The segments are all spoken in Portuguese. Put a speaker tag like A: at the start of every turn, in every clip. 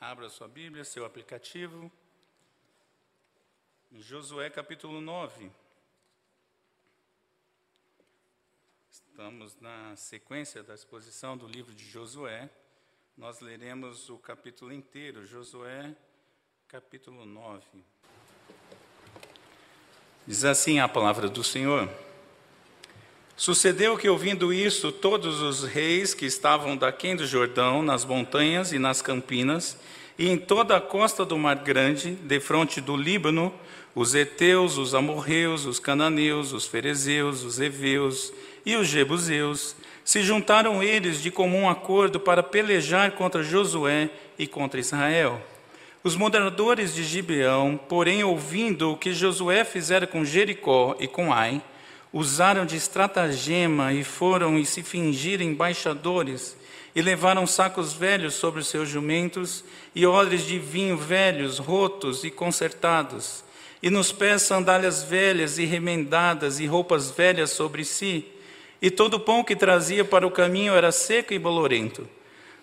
A: Abra sua Bíblia, seu aplicativo, Josué capítulo 9. Estamos na sequência da exposição do livro de Josué. Nós leremos o capítulo inteiro, Josué capítulo 9. Diz assim a palavra do Senhor. Sucedeu que, ouvindo isso, todos os reis que estavam daquém do Jordão, nas montanhas e nas campinas, e em toda a costa do Mar Grande, defronte do Líbano, os heteus, os amorreus, os cananeus, os ferezeus, os heveus e os jebuseus, se juntaram eles de comum acordo para pelejar contra Josué e contra Israel. Os moradores de Gibeão, porém, ouvindo o que Josué fizera com Jericó e com Ai, usaram de estratagema e foram e se fingiram embaixadores, e levaram sacos velhos sobre os seus jumentos, e odres de vinho velhos, rotos e consertados, e nos pés sandálias velhas e remendadas, e roupas velhas sobre si, e todo o pão que trazia para o caminho era seco e bolorento.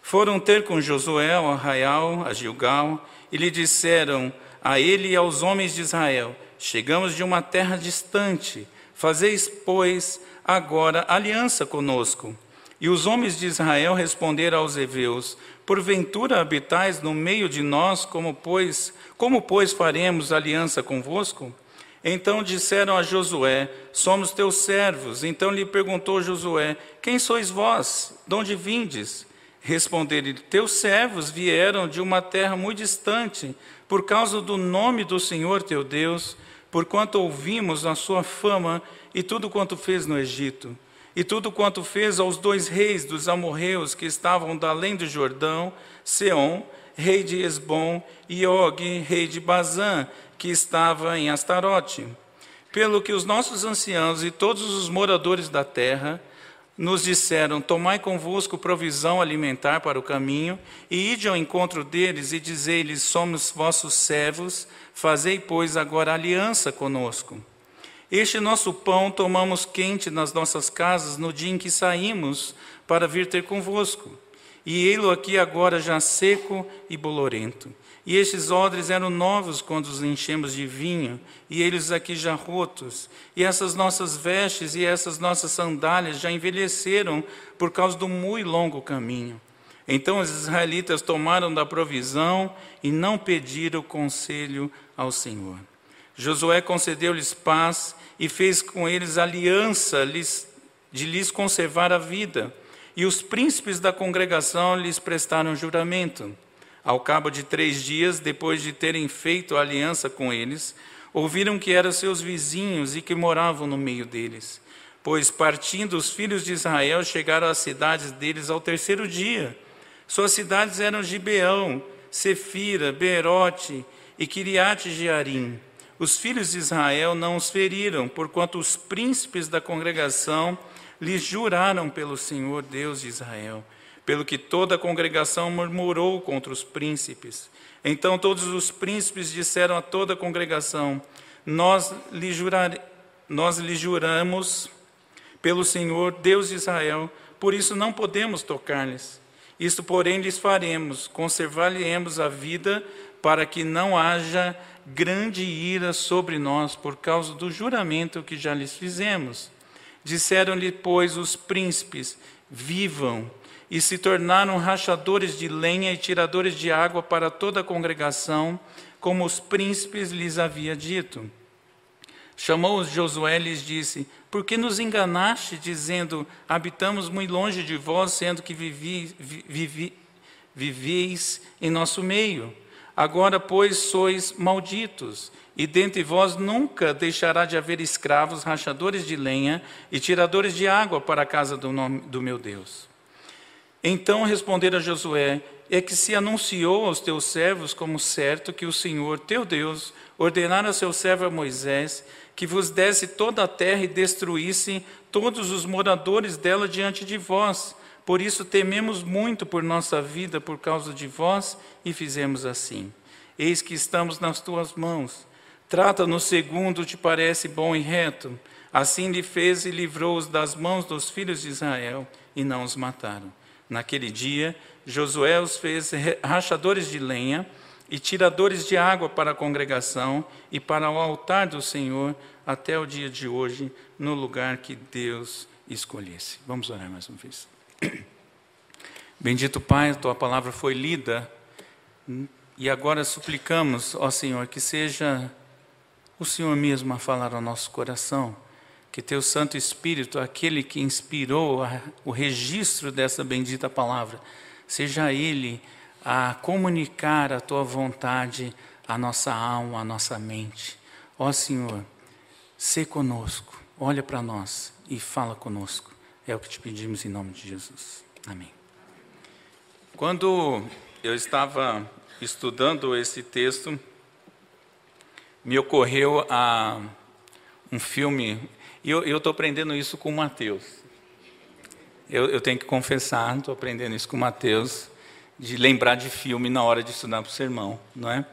A: Foram ter com Josué ao arraial, a Gilgal, e lhe disseram a ele e aos homens de Israel: Chegamos de uma terra distante, Fazeis, pois, agora aliança conosco. E os homens de Israel responderam aos heveus: Porventura habitais no meio de nós, como pois, como pois faremos aliança convosco? Então disseram a Josué: Somos teus servos. Então lhe perguntou Josué: Quem sois vós? De onde vindes? Responderam: Teus servos vieram de uma terra muito distante, por causa do nome do Senhor teu Deus porquanto ouvimos a sua fama e tudo quanto fez no Egito, e tudo quanto fez aos dois reis dos amorreus que estavam da além do Jordão, Seom, rei de Esbom, e Og, rei de Bazã, que estava em Astarote. Pelo que os nossos anciãos e todos os moradores da terra nos disseram: Tomai convosco provisão alimentar para o caminho, e ide ao encontro deles e dizei-lhes: Somos vossos servos, fazei, pois, agora aliança conosco. Este nosso pão tomamos quente nas nossas casas no dia em que saímos para vir ter convosco. E ei-lo aqui agora já seco e bolorento. E estes odres eram novos quando os enchemos de vinho, e eles aqui já rotos. E essas nossas vestes e essas nossas sandálias já envelheceram por causa do muito longo caminho. Então os israelitas tomaram da provisão e não pediram conselho ao Senhor. Josué concedeu-lhes paz e fez com eles aliança de lhes conservar a vida. E os príncipes da congregação lhes prestaram juramento. Ao cabo de três dias, depois de terem feito aliança com eles, ouviram que eram seus vizinhos e que moravam no meio deles. Pois, partindo os filhos de Israel, chegaram às cidades deles ao terceiro dia. Suas cidades eram Gibeão, Sefira, Beerote e Kiriate Jearim. Os filhos de Israel não os feriram, porquanto os príncipes da congregação lhes juraram pelo Senhor Deus de Israel pelo que toda a congregação murmurou contra os príncipes. Então todos os príncipes disseram a toda a congregação: Nós lhe, jurar, nós lhe juramos pelo Senhor, Deus de Israel, por isso não podemos tocar-lhes. Isto, porém, lhes faremos: conservar-lhe-emos a vida, para que não haja grande ira sobre nós por causa do juramento que já lhes fizemos. Disseram-lhe, pois, os príncipes: Vivam e se tornaram rachadores de lenha e tiradores de água para toda a congregação, como os príncipes lhes havia dito. Chamou-os Josué e lhes disse: Por que nos enganaste, dizendo: Habitamos muito longe de vós, sendo que vivi, vivi, viveis em nosso meio? Agora, pois, sois malditos, e dentre vós nunca deixará de haver escravos, rachadores de lenha e tiradores de água para a casa do, nome, do meu Deus. Então responderam a Josué: É que se anunciou aos teus servos como certo que o Senhor, teu Deus, ordenara a seu servo Moisés que vos desse toda a terra e destruísse todos os moradores dela diante de vós. Por isso tememos muito por nossa vida por causa de vós e fizemos assim. Eis que estamos nas tuas mãos. Trata-nos segundo te parece bom e reto. Assim lhe fez e livrou-os das mãos dos filhos de Israel e não os mataram. Naquele dia, Josué os fez rachadores de lenha e tiradores de água para a congregação e para o altar do Senhor até o dia de hoje, no lugar que Deus escolhesse. Vamos orar mais uma vez. Bendito Pai, a tua palavra foi lida e agora suplicamos, ó Senhor, que seja o Senhor mesmo a falar ao nosso coração que teu Santo Espírito, aquele que inspirou o registro dessa bendita palavra, seja ele a comunicar a tua vontade à nossa alma, à nossa mente. Ó Senhor, se conosco, olha para nós e fala conosco. É o que te pedimos em nome de Jesus. Amém. Quando eu estava estudando esse texto, me ocorreu a, um filme e eu estou aprendendo isso com o Mateus. Eu, eu tenho que confessar, estou aprendendo isso com o Mateus, de lembrar de filme na hora de estudar para o sermão, não é?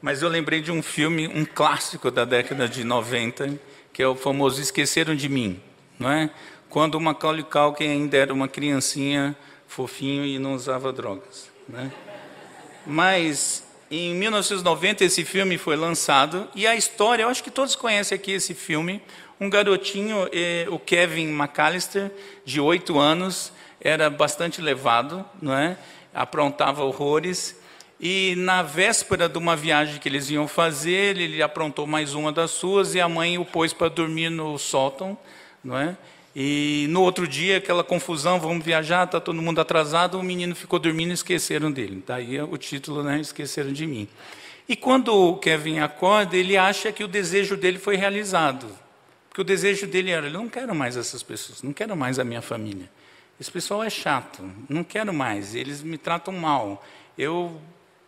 A: Mas eu lembrei de um filme, um clássico da década de 90, que é o famoso Esqueceram de Mim, não é? Quando o Macaulay Culkin ainda era uma criancinha fofinho e não usava drogas, né? Mas em 1990 esse filme foi lançado e a história, eu acho que todos conhecem aqui esse filme, um garotinho, eh, o Kevin McAllister, de oito anos, era bastante levado, não é? Aprontava horrores. E na véspera de uma viagem que eles iam fazer, ele aprontou mais uma das suas e a mãe o pôs para dormir no sótão, não é? E no outro dia, aquela confusão, vamos viajar, está todo mundo atrasado, o menino ficou dormindo e esqueceram dele. Daí o título, né? Esqueceram de mim. E quando o Kevin acorda, ele acha que o desejo dele foi realizado. Porque o desejo dele era: eu não quero mais essas pessoas, não quero mais a minha família. Esse pessoal é chato, não quero mais, eles me tratam mal. Eu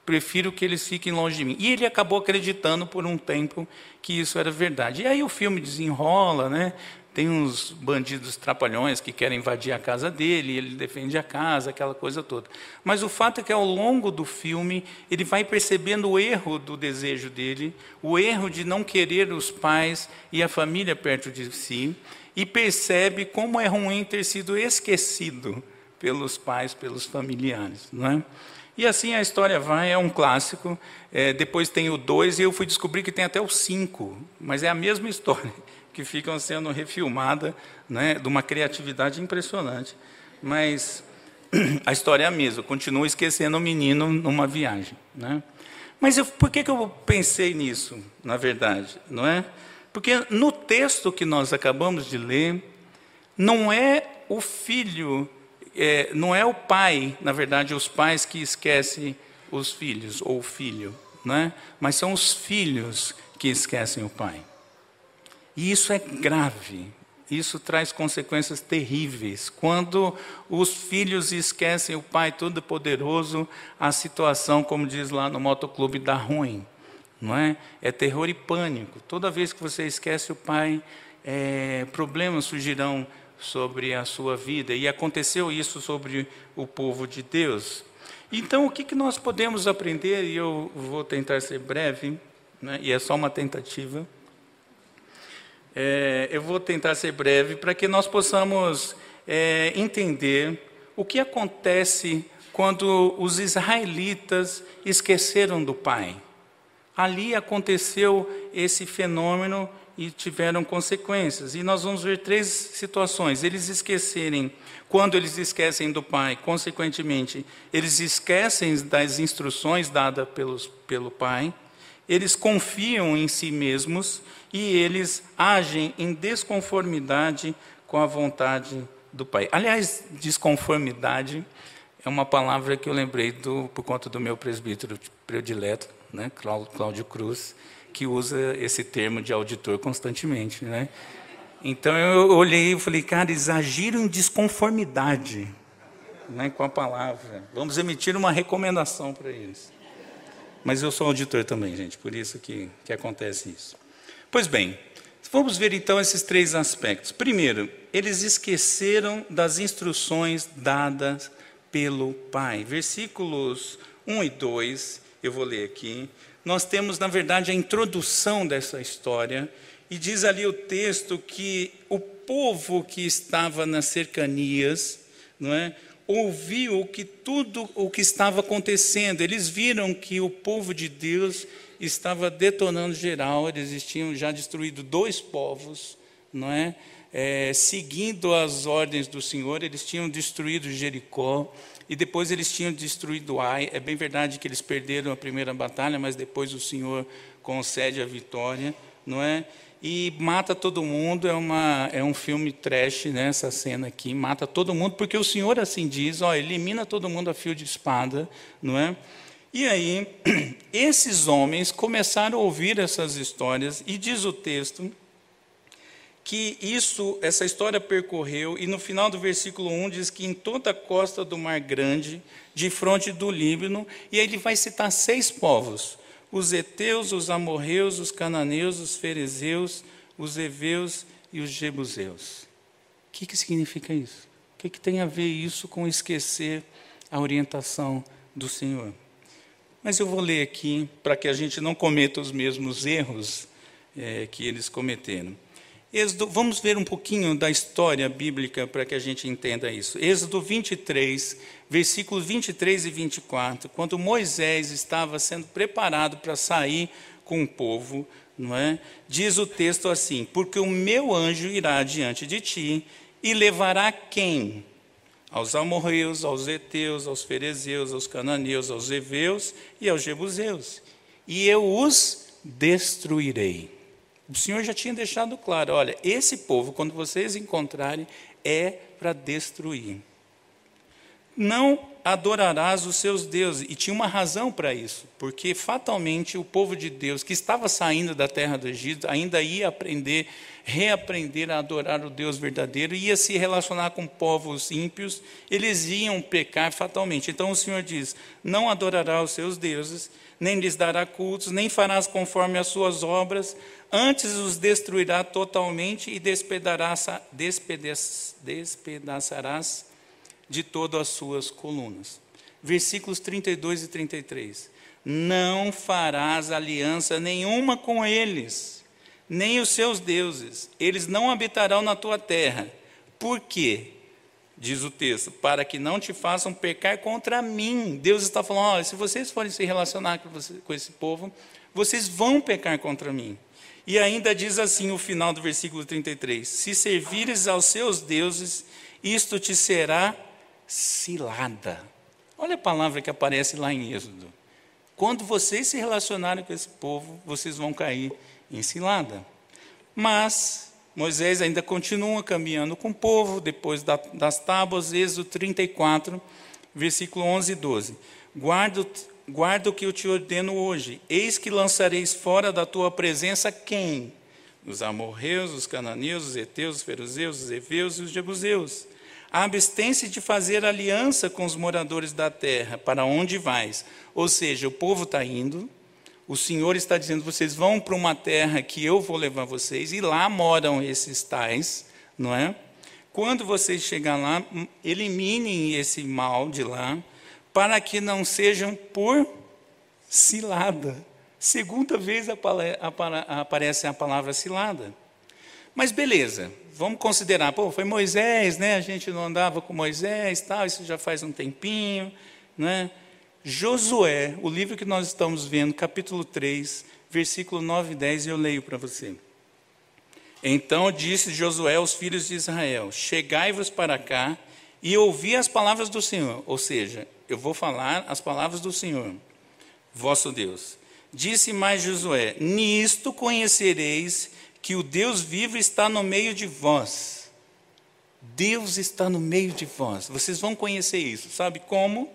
A: prefiro que eles fiquem longe de mim. E ele acabou acreditando por um tempo que isso era verdade. E aí o filme desenrola, né? Tem uns bandidos trapalhões que querem invadir a casa dele, ele defende a casa, aquela coisa toda. Mas o fato é que ao longo do filme, ele vai percebendo o erro do desejo dele, o erro de não querer os pais e a família perto de si, e percebe como é ruim ter sido esquecido pelos pais, pelos familiares. Não é? E assim a história vai, é um clássico. É, depois tem o 2 e eu fui descobrir que tem até o 5, mas é a mesma história que ficam sendo refilmada, né, de uma criatividade impressionante. Mas a história é a mesma, continua esquecendo o menino numa viagem. Né? Mas eu, por que, que eu pensei nisso, na verdade? Não é? Porque no texto que nós acabamos de ler, não é o filho, é, não é o pai, na verdade, os pais que esquecem os filhos, ou o filho, né? mas são os filhos que esquecem o pai. E isso é grave, isso traz consequências terríveis. Quando os filhos esquecem o Pai Todo-Poderoso, a situação, como diz lá no motoclube, dá ruim. Não é? é terror e pânico. Toda vez que você esquece o Pai, é, problemas surgirão sobre a sua vida. E aconteceu isso sobre o povo de Deus. Então, o que, que nós podemos aprender? E eu vou tentar ser breve, né? e é só uma tentativa. É, eu vou tentar ser breve para que nós possamos é, entender o que acontece quando os israelitas esqueceram do Pai. Ali aconteceu esse fenômeno e tiveram consequências. E nós vamos ver três situações. Eles esquecerem, quando eles esquecem do Pai, consequentemente, eles esquecem das instruções dadas pelos, pelo Pai, eles confiam em si mesmos e eles agem em desconformidade com a vontade do Pai. Aliás, desconformidade é uma palavra que eu lembrei do, por conta do meu presbítero predileto, né, Cláudio Cruz, que usa esse termo de auditor constantemente. Né? Então eu olhei e falei, cara, agiram em desconformidade né, com a palavra. Vamos emitir uma recomendação para eles. Mas eu sou auditor também, gente, por isso que, que acontece isso. Pois bem, vamos ver então esses três aspectos. Primeiro, eles esqueceram das instruções dadas pelo Pai. Versículos 1 e 2, eu vou ler aqui. Nós temos, na verdade, a introdução dessa história, e diz ali o texto que o povo que estava nas cercanias, não é? ouviu que tudo o que estava acontecendo. Eles viram que o povo de Deus estava detonando geral. Eles tinham já destruído dois povos, não é? é seguindo as ordens do Senhor, eles tinham destruído Jericó e depois eles tinham destruído Ai. É bem verdade que eles perderam a primeira batalha, mas depois o Senhor concede a vitória, não é? e mata todo mundo. É, uma, é um filme trash, né, essa cena aqui. Mata todo mundo, porque o Senhor assim diz: ó, elimina todo mundo a fio de espada, não é? E aí, esses homens começaram a ouvir essas histórias, e diz o texto que isso, essa história percorreu, e no final do versículo 1 diz que em toda a costa do Mar Grande, de fronte do Líbano, e ele vai citar seis povos: os heteus, os amorreus, os cananeus, os ferezeus, os heveus e os jebuseus. O que, que significa isso? O que, que tem a ver isso com esquecer a orientação do Senhor? Mas eu vou ler aqui para que a gente não cometa os mesmos erros é, que eles cometeram. Êxodo, vamos ver um pouquinho da história bíblica para que a gente entenda isso. Êxodo 23, versículos 23 e 24, quando Moisés estava sendo preparado para sair com o povo, não é? Diz o texto assim: Porque o meu anjo irá diante de ti e levará quem? Aos amorreus, aos heteus, aos ferezeus, aos cananeus, aos heveus e aos jebuseus. E eu os destruirei. O Senhor já tinha deixado claro: olha, esse povo, quando vocês encontrarem, é para destruir. Não adorarás os seus deuses. E tinha uma razão para isso, porque fatalmente o povo de Deus, que estava saindo da terra do Egito, ainda ia aprender, reaprender a adorar o Deus verdadeiro, ia se relacionar com povos ímpios, eles iam pecar fatalmente. Então o Senhor diz: Não adorará os seus deuses, nem lhes dará cultos, nem farás conforme as suas obras, Antes os destruirá totalmente e despedaçarás de todas as suas colunas. Versículos 32 e 33. Não farás aliança nenhuma com eles, nem os seus deuses. Eles não habitarão na tua terra. Por quê? Diz o texto, para que não te façam pecar contra mim. Deus está falando: se vocês forem se relacionar com, você, com esse povo, vocês vão pecar contra mim. E ainda diz assim o final do versículo 33: Se servires aos seus deuses, isto te será cilada. Olha a palavra que aparece lá em Êxodo. Quando vocês se relacionarem com esse povo, vocês vão cair em cilada. Mas Moisés ainda continua caminhando com o povo, depois das tábuas, Êxodo 34, versículo 11 e 12. Guarda guarda o que eu te ordeno hoje. Eis que lançareis fora da tua presença quem? Os amorreus, os cananeus, os heteus, os feruzeus, os heveus e os jebuseus. Abstém-se de fazer aliança com os moradores da terra, para onde vais? Ou seja, o povo está indo, o Senhor está dizendo: vocês vão para uma terra que eu vou levar vocês, e lá moram esses tais, não é? Quando vocês chegar lá, eliminem esse mal de lá, para que não sejam por cilada. Segunda vez aparece a palavra cilada. Mas beleza, vamos considerar, pô, foi Moisés, né? A gente não andava com Moisés, tal, isso já faz um tempinho, né? Josué, o livro que nós estamos vendo, capítulo 3, versículo 9 e 10, eu leio para você. Então disse Josué aos filhos de Israel: Chegai-vos para cá e ouvi as palavras do Senhor, ou seja, eu vou falar as palavras do Senhor, vosso Deus. Disse mais Josué: Nisto conhecereis que o Deus vivo está no meio de vós. Deus está no meio de vós. Vocês vão conhecer isso. Sabe como?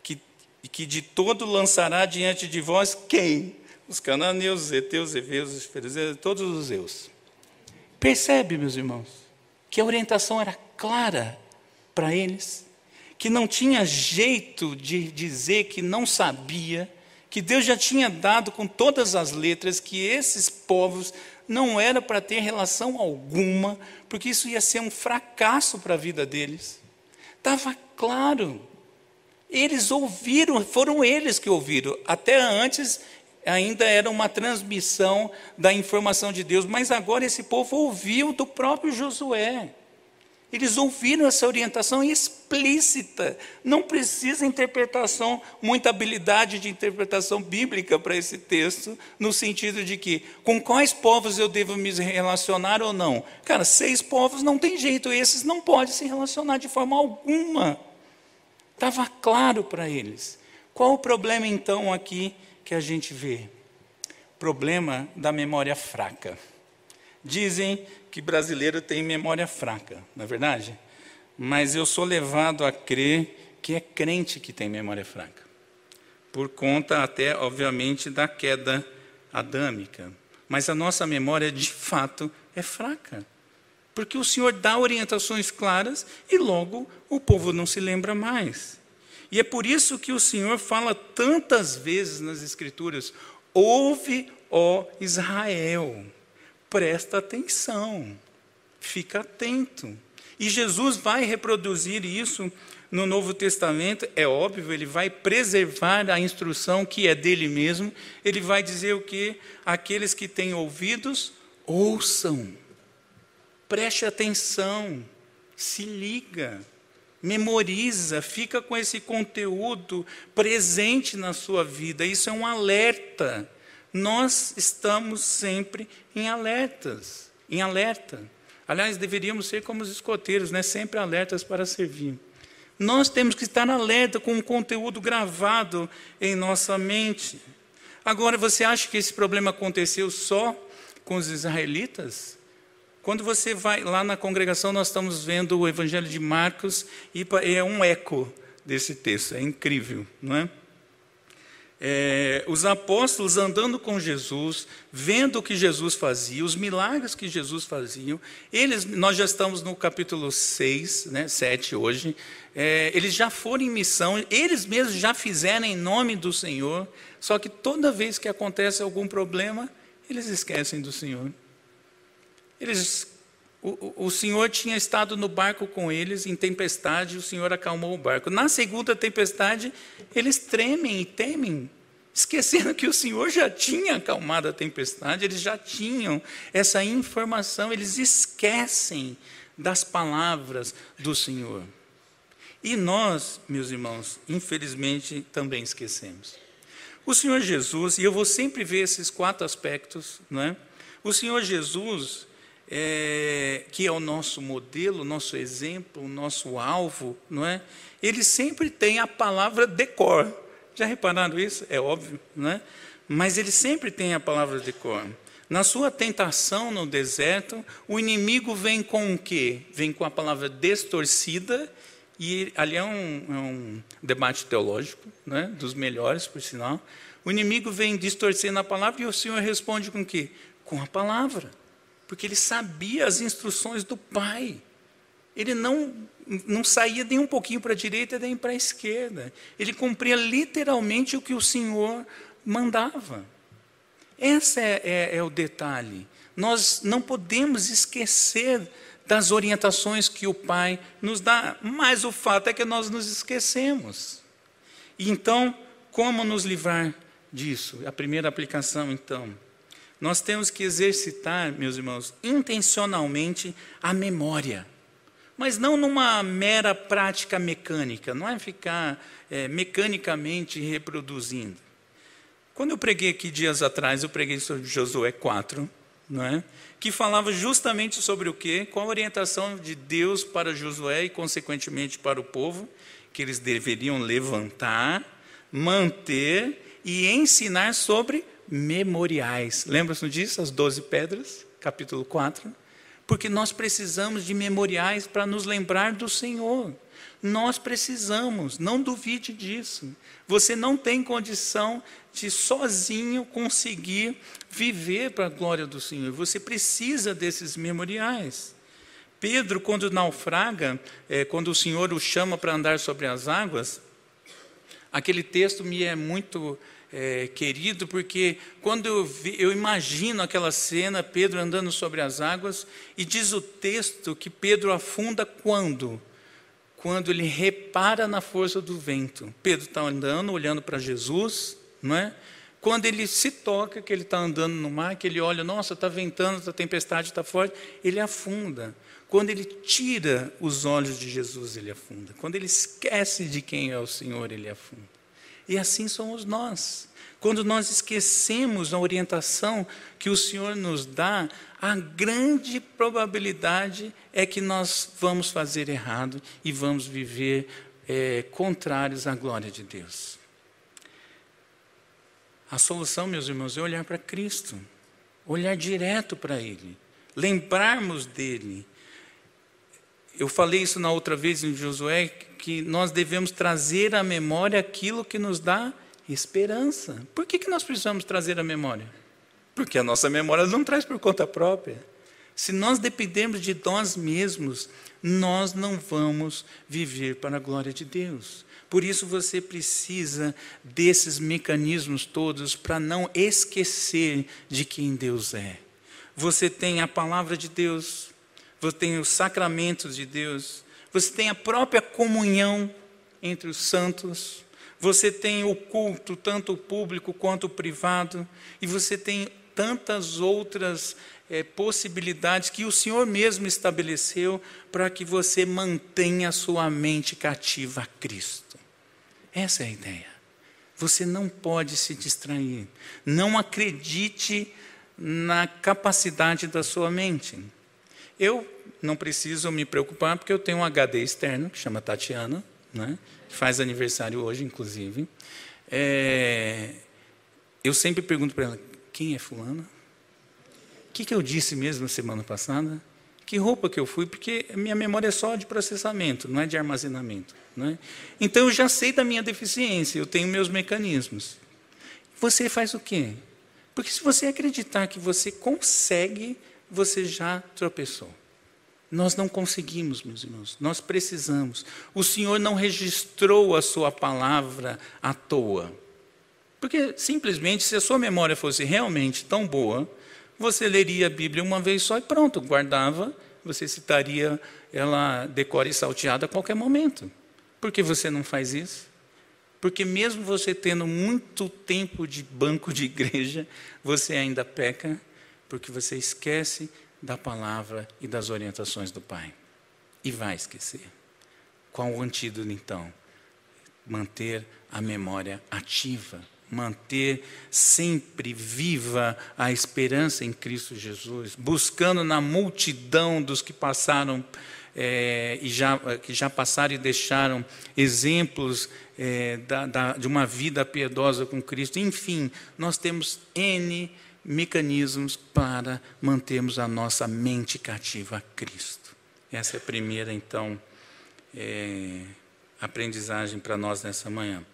A: Que, que de todo lançará diante de vós quem? Os cananeus, os heteus, os heveus, os fariseus, todos os zeus. Percebe, meus irmãos, que a orientação era clara para eles que não tinha jeito de dizer que não sabia, que Deus já tinha dado com todas as letras que esses povos não era para ter relação alguma, porque isso ia ser um fracasso para a vida deles. Estava claro. Eles ouviram, foram eles que ouviram. Até antes ainda era uma transmissão da informação de Deus, mas agora esse povo ouviu do próprio Josué. Eles ouviram essa orientação explícita. Não precisa interpretação, muita habilidade de interpretação bíblica para esse texto, no sentido de que com quais povos eu devo me relacionar ou não. Cara, seis povos não tem jeito, esses não podem se relacionar de forma alguma. Estava claro para eles. Qual o problema então aqui que a gente vê? Problema da memória fraca. Dizem que brasileiro tem memória fraca, não é verdade? Mas eu sou levado a crer que é crente que tem memória fraca. Por conta até, obviamente, da queda adâmica. Mas a nossa memória, de fato, é fraca. Porque o Senhor dá orientações claras e logo o povo não se lembra mais. E é por isso que o Senhor fala tantas vezes nas Escrituras: ouve, ó Israel presta atenção, fica atento. E Jesus vai reproduzir isso no Novo Testamento, é óbvio, ele vai preservar a instrução que é dele mesmo. Ele vai dizer o que? Aqueles que têm ouvidos, ouçam. Preste atenção, se liga, memoriza, fica com esse conteúdo presente na sua vida. Isso é um alerta nós estamos sempre em alertas, em alerta. Aliás, deveríamos ser como os escoteiros, né? sempre alertas para servir. Nós temos que estar alerta com o conteúdo gravado em nossa mente. Agora, você acha que esse problema aconteceu só com os israelitas? Quando você vai lá na congregação, nós estamos vendo o Evangelho de Marcos e é um eco desse texto, é incrível, não é? É, os apóstolos andando com Jesus, vendo o que Jesus fazia, os milagres que Jesus fazia, eles, nós já estamos no capítulo 6, né, 7 hoje, é, eles já foram em missão, eles mesmos já fizeram em nome do Senhor, só que toda vez que acontece algum problema, eles esquecem do Senhor. Eles o, o, Senhor tinha estado no barco com eles em tempestade, o Senhor acalmou o barco. Na segunda tempestade, eles tremem e temem, esquecendo que o Senhor já tinha acalmado a tempestade, eles já tinham essa informação, eles esquecem das palavras do Senhor. E nós, meus irmãos, infelizmente também esquecemos. O Senhor Jesus, e eu vou sempre ver esses quatro aspectos, não é? O Senhor Jesus, é, que é o nosso modelo, o nosso exemplo, o nosso alvo, não é? Ele sempre tem a palavra decor. Já repararam isso? É óbvio, não é? Mas ele sempre tem a palavra decor. Na sua tentação no deserto, o inimigo vem com o quê? Vem com a palavra distorcida, e ali é um, é um debate teológico, né, dos melhores, por sinal. O inimigo vem distorcendo a palavra e o Senhor responde com o quê? Com a palavra porque ele sabia as instruções do Pai. Ele não, não saía nem um pouquinho para a direita nem para a esquerda. Ele cumpria literalmente o que o Senhor mandava. Esse é, é, é o detalhe. Nós não podemos esquecer das orientações que o Pai nos dá, mas o fato é que nós nos esquecemos. E então, como nos livrar disso? A primeira aplicação, então, nós temos que exercitar, meus irmãos, intencionalmente a memória. Mas não numa mera prática mecânica, não é ficar é, mecanicamente reproduzindo. Quando eu preguei aqui dias atrás, eu preguei sobre Josué 4, não é? que falava justamente sobre o quê? Qual a orientação de Deus para Josué e, consequentemente, para o povo, que eles deveriam levantar, manter e ensinar sobre memoriais. Lembra-se disso? As doze pedras, capítulo 4. Porque nós precisamos de memoriais para nos lembrar do Senhor. Nós precisamos, não duvide disso. Você não tem condição de sozinho conseguir viver para a glória do Senhor. Você precisa desses memoriais. Pedro, quando naufraga, é, quando o Senhor o chama para andar sobre as águas, aquele texto me é muito é, querido, porque quando eu, vi, eu imagino aquela cena, Pedro andando sobre as águas, e diz o texto que Pedro afunda quando? Quando ele repara na força do vento. Pedro está andando, olhando para Jesus, não é? Quando ele se toca, que ele está andando no mar, que ele olha, nossa, está ventando, a tempestade está forte, ele afunda. Quando ele tira os olhos de Jesus, ele afunda. Quando ele esquece de quem é o Senhor, ele afunda. E assim somos nós. Quando nós esquecemos a orientação que o Senhor nos dá, a grande probabilidade é que nós vamos fazer errado e vamos viver é, contrários à glória de Deus. A solução, meus irmãos, é olhar para Cristo, olhar direto para Ele, lembrarmos dele, eu falei isso na outra vez em Josué, que nós devemos trazer à memória aquilo que nos dá esperança. Por que, que nós precisamos trazer à memória? Porque a nossa memória não traz por conta própria. Se nós dependermos de nós mesmos, nós não vamos viver para a glória de Deus. Por isso você precisa desses mecanismos todos para não esquecer de quem Deus é. Você tem a palavra de Deus, você tem os sacramentos de Deus, você tem a própria comunhão entre os santos, você tem o culto, tanto o público quanto o privado, e você tem tantas outras é, possibilidades que o Senhor mesmo estabeleceu para que você mantenha a sua mente cativa a Cristo. Essa é a ideia. Você não pode se distrair. Não acredite na capacidade da sua mente. Eu não preciso me preocupar, porque eu tenho um HD externo, que chama Tatiana, né, que faz aniversário hoje, inclusive. É, eu sempre pergunto para ela: quem é Fulana? O que, que eu disse mesmo semana passada? Que roupa que eu fui? Porque minha memória é só de processamento, não é de armazenamento. Né? Então eu já sei da minha deficiência, eu tenho meus mecanismos. Você faz o quê? Porque se você acreditar que você consegue você já tropeçou. Nós não conseguimos, meus irmãos, nós precisamos. O Senhor não registrou a sua palavra à toa. Porque simplesmente, se a sua memória fosse realmente tão boa, você leria a Bíblia uma vez só e pronto, guardava, você citaria ela decore e salteada a qualquer momento. Por que você não faz isso? Porque mesmo você tendo muito tempo de banco de igreja, você ainda peca porque você esquece da palavra e das orientações do Pai. E vai esquecer. Qual o antídoto então? Manter a memória ativa, manter sempre viva a esperança em Cristo Jesus, buscando na multidão dos que passaram é, e já, que já passaram e deixaram exemplos é, da, da, de uma vida piedosa com Cristo. Enfim, nós temos N mecanismos para mantermos a nossa mente cativa a Cristo. Essa é a primeira, então, é, aprendizagem para nós nessa manhã.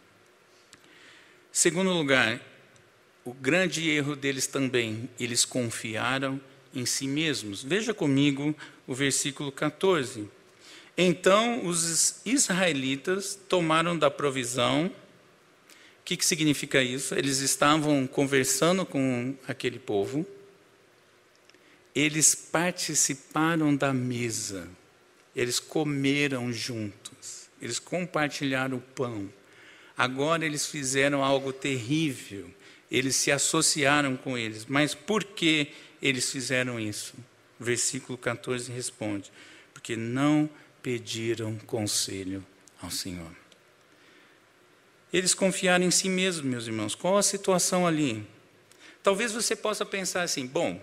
A: Segundo lugar, o grande erro deles também, eles confiaram em si mesmos. Veja comigo o versículo 14. Então os israelitas tomaram da provisão o que, que significa isso? Eles estavam conversando com aquele povo, eles participaram da mesa, eles comeram juntos, eles compartilharam o pão. Agora eles fizeram algo terrível, eles se associaram com eles. Mas por que eles fizeram isso? Versículo 14 responde: porque não pediram conselho ao Senhor. Eles confiaram em si mesmos, meus irmãos. Qual a situação ali? Talvez você possa pensar assim: bom,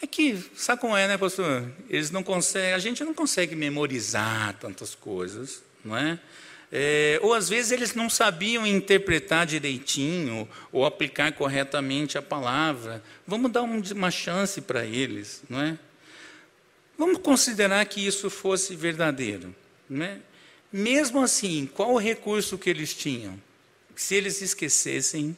A: é que, sabe como é, né, pastor? Eles não conseguem, a gente não consegue memorizar tantas coisas, não é? é? ou às vezes eles não sabiam interpretar direitinho ou aplicar corretamente a palavra. Vamos dar uma chance para eles, não é? Vamos considerar que isso fosse verdadeiro, não é? Mesmo assim, qual o recurso que eles tinham? Se eles esquecessem,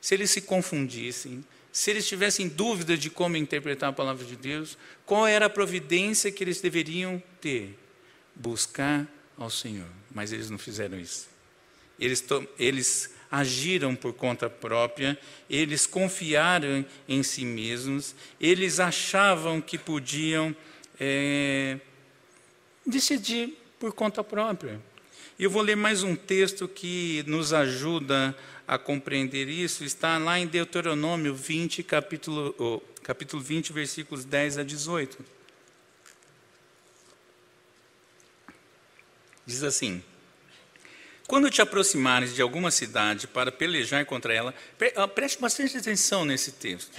A: se eles se confundissem, se eles tivessem dúvida de como interpretar a palavra de Deus, qual era a providência que eles deveriam ter? Buscar ao Senhor. Mas eles não fizeram isso. Eles, eles agiram por conta própria, eles confiaram em si mesmos, eles achavam que podiam é, decidir por conta própria. E eu vou ler mais um texto que nos ajuda a compreender isso está lá em Deuteronômio 20, capítulo, oh, capítulo 20, versículos 10 a 18. Diz assim: Quando te aproximares de alguma cidade para pelejar contra ela, ah, preste bastante atenção nesse texto,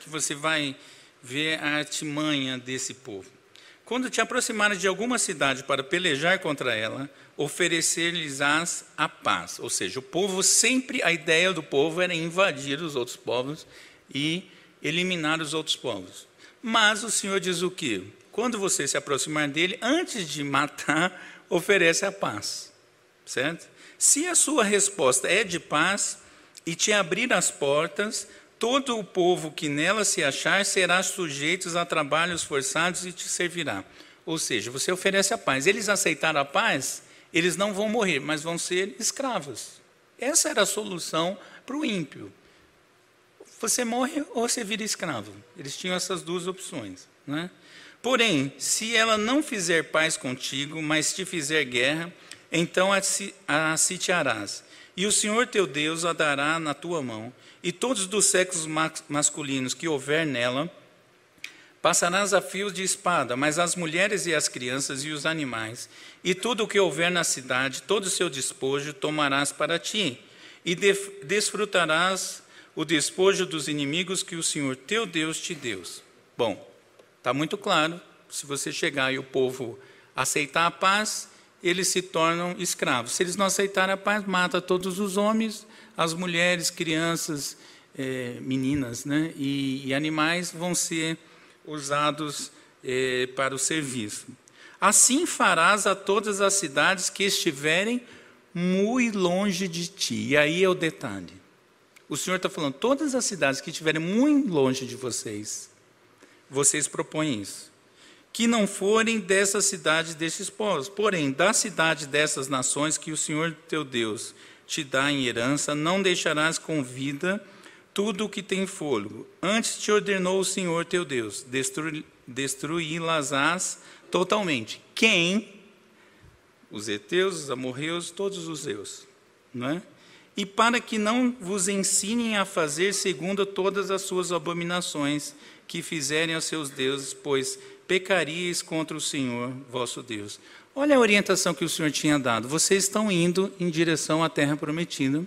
A: que você vai ver a artimanha desse povo. Quando te aproximares de alguma cidade para pelejar contra ela, oferecer-lhes-ás a paz. Ou seja, o povo sempre, a ideia do povo era invadir os outros povos e eliminar os outros povos. Mas o Senhor diz o quê? Quando você se aproximar dele, antes de matar, oferece a paz. Certo? Se a sua resposta é de paz e te abrir as portas, todo o povo que nela se achar será sujeito a trabalhos forçados e te servirá. Ou seja, você oferece a paz. Eles aceitaram a paz, eles não vão morrer, mas vão ser escravos. Essa era a solução para o ímpio. Você morre ou você vira escravo. Eles tinham essas duas opções. Né? Porém, se ela não fizer paz contigo, mas te fizer guerra, então a sitiarás. E o Senhor teu Deus a dará na tua mão, e todos dos sexos masculinos que houver nela, Passarás a fios de espada, mas as mulheres e as crianças e os animais, e tudo o que houver na cidade, todo o seu despojo, tomarás para ti, e desfrutarás o despojo dos inimigos que o Senhor teu Deus te deu. Bom, está muito claro, se você chegar e o povo aceitar a paz, eles se tornam escravos. Se eles não aceitarem a paz, mata todos os homens, as mulheres, crianças, eh, meninas né? e, e animais vão ser usados eh, para o serviço. Assim farás a todas as cidades que estiverem muito longe de ti. E aí é o detalhe. O Senhor está falando, todas as cidades que estiverem muito longe de vocês, vocês propõem isso. Que não forem dessas cidades destes povos, porém, da cidade dessas nações que o Senhor teu Deus te dá em herança, não deixarás com vida tudo o que tem fôlego. Antes te ordenou o Senhor teu Deus, destruí-las totalmente. Quem? Os heteus, os amorreus, todos os zeus. Não é? E para que não vos ensinem a fazer segundo todas as suas abominações que fizerem aos seus deuses, pois pecaríeis contra o Senhor vosso Deus. Olha a orientação que o Senhor tinha dado. Vocês estão indo em direção à terra prometida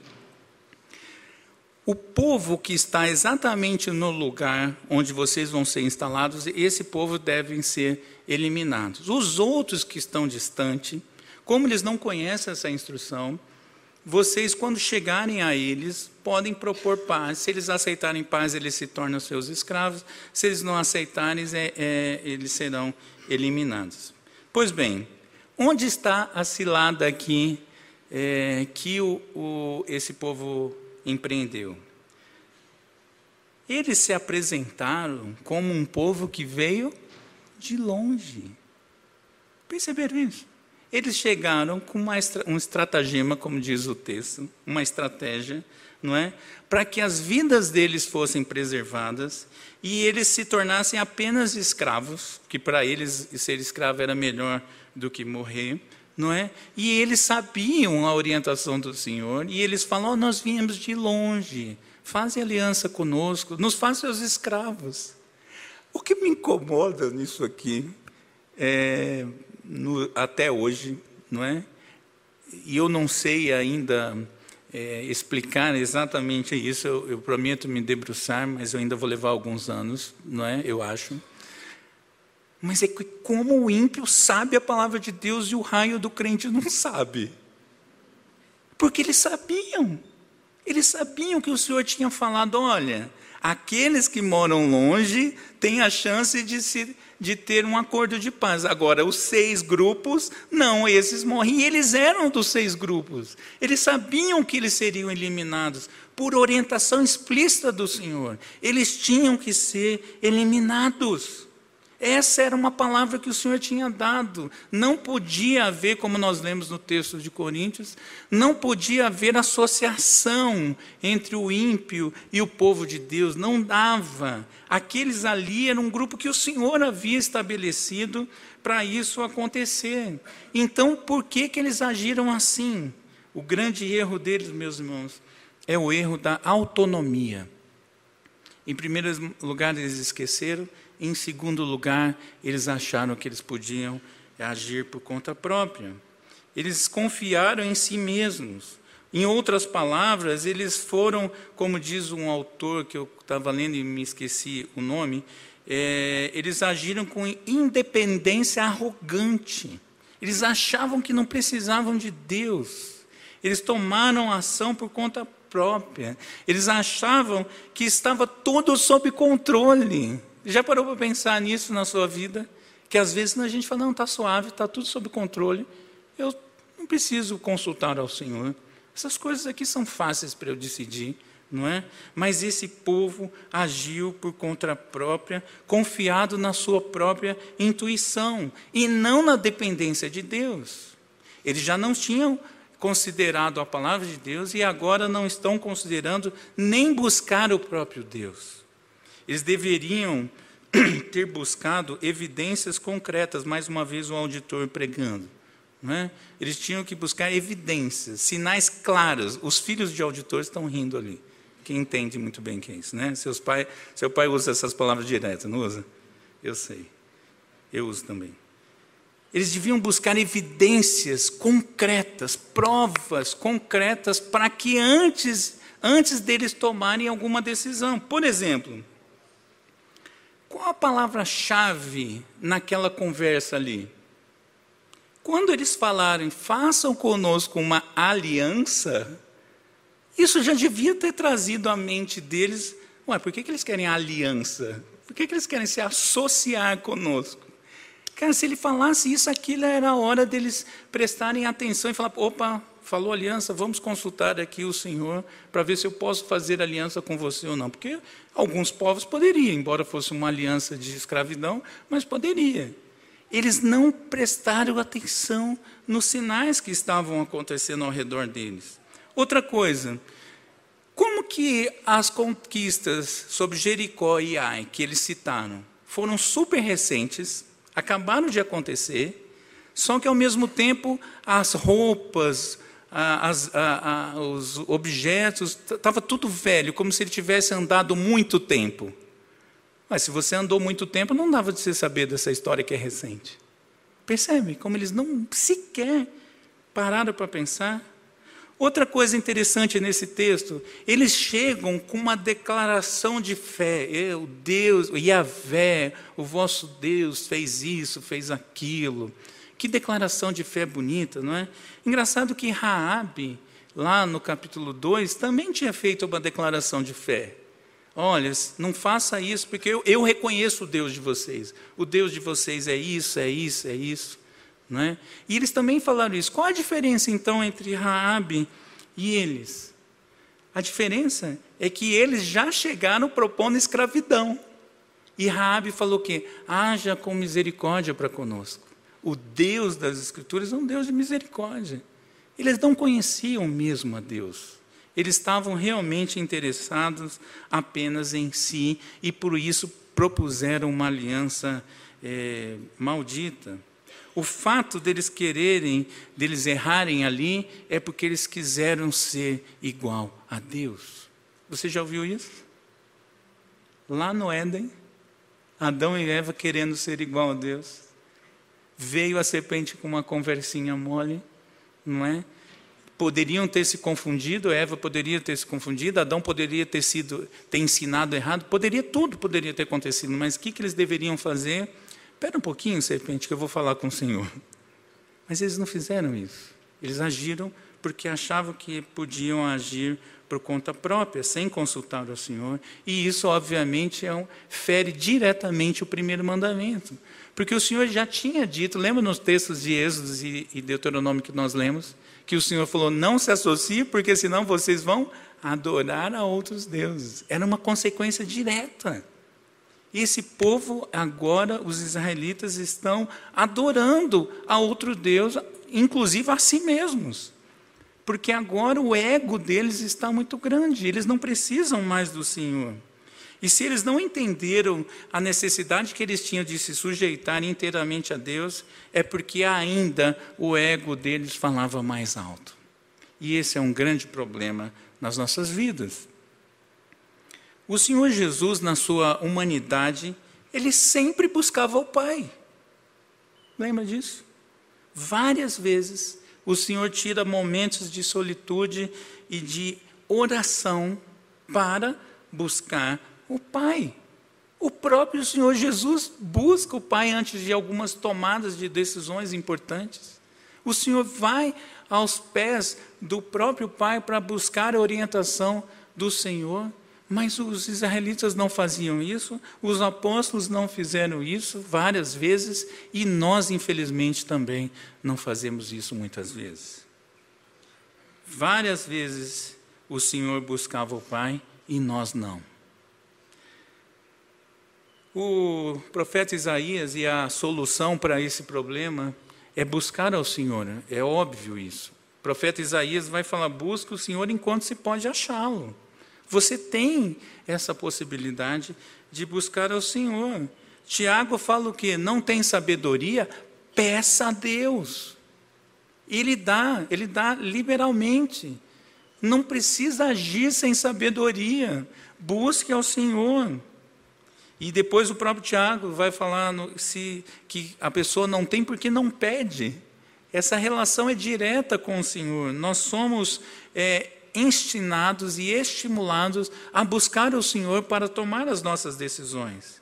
A: o povo que está exatamente no lugar onde vocês vão ser instalados, esse povo devem ser eliminados. Os outros que estão distante, como eles não conhecem essa instrução, vocês, quando chegarem a eles, podem propor paz. Se eles aceitarem paz, eles se tornam seus escravos. Se eles não aceitarem, é, é, eles serão eliminados. Pois bem, onde está a cilada aqui é, que o, o, esse povo empreendeu. Eles se apresentaram como um povo que veio de longe. Perceberam isso? Eles chegaram com uma, um estratagema, como diz o texto, uma estratégia, não é? Para que as vidas deles fossem preservadas e eles se tornassem apenas escravos, que para eles ser escravo era melhor do que morrer, não é? E eles sabiam a orientação do Senhor e eles falam: oh, nós viemos de longe, fazem aliança conosco, nos faz seus escravos. O que me incomoda nisso aqui, é, no, até hoje, não é? E eu não sei ainda é, explicar exatamente isso. Eu, eu prometo me debruçar, mas eu ainda vou levar alguns anos, não é? Eu acho. Mas é como o ímpio sabe a palavra de Deus e o raio do crente não sabe. Porque eles sabiam. Eles sabiam que o Senhor tinha falado: olha, aqueles que moram longe têm a chance de, se, de ter um acordo de paz. Agora, os seis grupos, não, esses morrem. E eles eram dos seis grupos. Eles sabiam que eles seriam eliminados por orientação explícita do Senhor. Eles tinham que ser eliminados. Essa era uma palavra que o Senhor tinha dado. Não podia haver, como nós lemos no texto de Coríntios, não podia haver associação entre o ímpio e o povo de Deus. Não dava. Aqueles ali eram um grupo que o Senhor havia estabelecido para isso acontecer. Então, por que, que eles agiram assim? O grande erro deles, meus irmãos, é o erro da autonomia. Em primeiro lugar, eles esqueceram, em segundo lugar, eles acharam que eles podiam agir por conta própria. Eles confiaram em si mesmos. Em outras palavras, eles foram, como diz um autor que eu estava lendo e me esqueci o nome, é, eles agiram com independência arrogante. Eles achavam que não precisavam de Deus. Eles tomaram ação por conta própria. Eles achavam que estava tudo sob controle. Já parou para pensar nisso na sua vida? Que às vezes a gente fala, não, está suave, está tudo sob controle. Eu não preciso consultar ao Senhor. Essas coisas aqui são fáceis para eu decidir não é? Mas esse povo agiu por conta própria, confiado na sua própria intuição e não na dependência de Deus. Eles já não tinham considerado a palavra de Deus e agora não estão considerando nem buscar o próprio Deus. Eles deveriam ter buscado evidências concretas, mais uma vez o auditor pregando. É? Eles tinham que buscar evidências, sinais claros. Os filhos de auditores estão rindo ali que entende muito bem que é isso, né? Seus pai, seu pai usa essas palavras diretas, não usa? Eu sei. Eu uso também. Eles deviam buscar evidências concretas, provas concretas para que antes antes deles tomarem alguma decisão. Por exemplo, qual a palavra-chave naquela conversa ali? Quando eles falaram, façam conosco uma aliança, isso já devia ter trazido à mente deles, ué, por que, que eles querem aliança? Por que, que eles querem se associar conosco? Cara, se ele falasse isso, aquilo era a hora deles prestarem atenção e falar, opa, falou aliança, vamos consultar aqui o Senhor para ver se eu posso fazer aliança com você ou não. Porque alguns povos poderiam, embora fosse uma aliança de escravidão, mas poderia. Eles não prestaram atenção nos sinais que estavam acontecendo ao redor deles. Outra coisa, como que as conquistas sobre Jericó e Ai, que eles citaram, foram super recentes, acabaram de acontecer, só que ao mesmo tempo as roupas, as, os objetos, estava tudo velho, como se ele tivesse andado muito tempo. Mas se você andou muito tempo, não dava de você saber dessa história que é recente. Percebe como eles não sequer pararam para pensar? Outra coisa interessante nesse texto, eles chegam com uma declaração de fé. Eu, Deus, Yahvé, o vosso Deus fez isso, fez aquilo. Que declaração de fé bonita, não é? Engraçado que Raabe, lá no capítulo 2, também tinha feito uma declaração de fé. Olha, não faça isso, porque eu, eu reconheço o Deus de vocês. O Deus de vocês é isso, é isso, é isso. Não é? E eles também falaram isso. Qual a diferença então entre Raabe e eles? A diferença é que eles já chegaram propondo escravidão. E Raabe falou que haja com misericórdia para conosco. O Deus das Escrituras é um Deus de misericórdia. Eles não conheciam mesmo a Deus. Eles estavam realmente interessados apenas em si e por isso propuseram uma aliança é, maldita. O fato deles quererem, deles errarem ali, é porque eles quiseram ser igual a Deus. Você já ouviu isso? Lá no Éden, Adão e Eva querendo ser igual a Deus. Veio a serpente com uma conversinha mole, não é? Poderiam ter se confundido, Eva poderia ter se confundido, Adão poderia ter sido ter ensinado errado, poderia tudo poderia ter acontecido, mas o que, que eles deveriam fazer? Espera um pouquinho, serpente, que eu vou falar com o Senhor. Mas eles não fizeram isso. Eles agiram porque achavam que podiam agir por conta própria, sem consultar o Senhor. E isso, obviamente, é um, fere diretamente o primeiro mandamento. Porque o Senhor já tinha dito, lembra nos textos de Êxodo e, e Deuteronômio que nós lemos, que o Senhor falou: não se associe, porque senão vocês vão adorar a outros deuses. Era uma consequência direta. Esse povo, agora, os israelitas, estão adorando a outro Deus, inclusive a si mesmos. Porque agora o ego deles está muito grande, eles não precisam mais do Senhor. E se eles não entenderam a necessidade que eles tinham de se sujeitar inteiramente a Deus, é porque ainda o ego deles falava mais alto. E esse é um grande problema nas nossas vidas. O Senhor Jesus, na sua humanidade, ele sempre buscava o Pai. Lembra disso? Várias vezes o Senhor tira momentos de solitude e de oração para buscar o Pai. O próprio Senhor Jesus busca o Pai antes de algumas tomadas de decisões importantes. O Senhor vai aos pés do próprio Pai para buscar a orientação do Senhor. Mas os israelitas não faziam isso, os apóstolos não fizeram isso várias vezes e nós, infelizmente, também não fazemos isso muitas vezes. Várias vezes o Senhor buscava o Pai e nós não. O profeta Isaías e a solução para esse problema é buscar ao Senhor, é óbvio isso. O profeta Isaías vai falar: busca o Senhor enquanto se pode achá-lo. Você tem essa possibilidade de buscar ao Senhor. Tiago fala o quê? Não tem sabedoria? Peça a Deus. Ele dá, ele dá liberalmente. Não precisa agir sem sabedoria. Busque ao Senhor. E depois o próprio Tiago vai falar no, se, que a pessoa não tem porque não pede. Essa relação é direta com o Senhor. Nós somos é, ensinados e estimulados a buscar o Senhor para tomar as nossas decisões.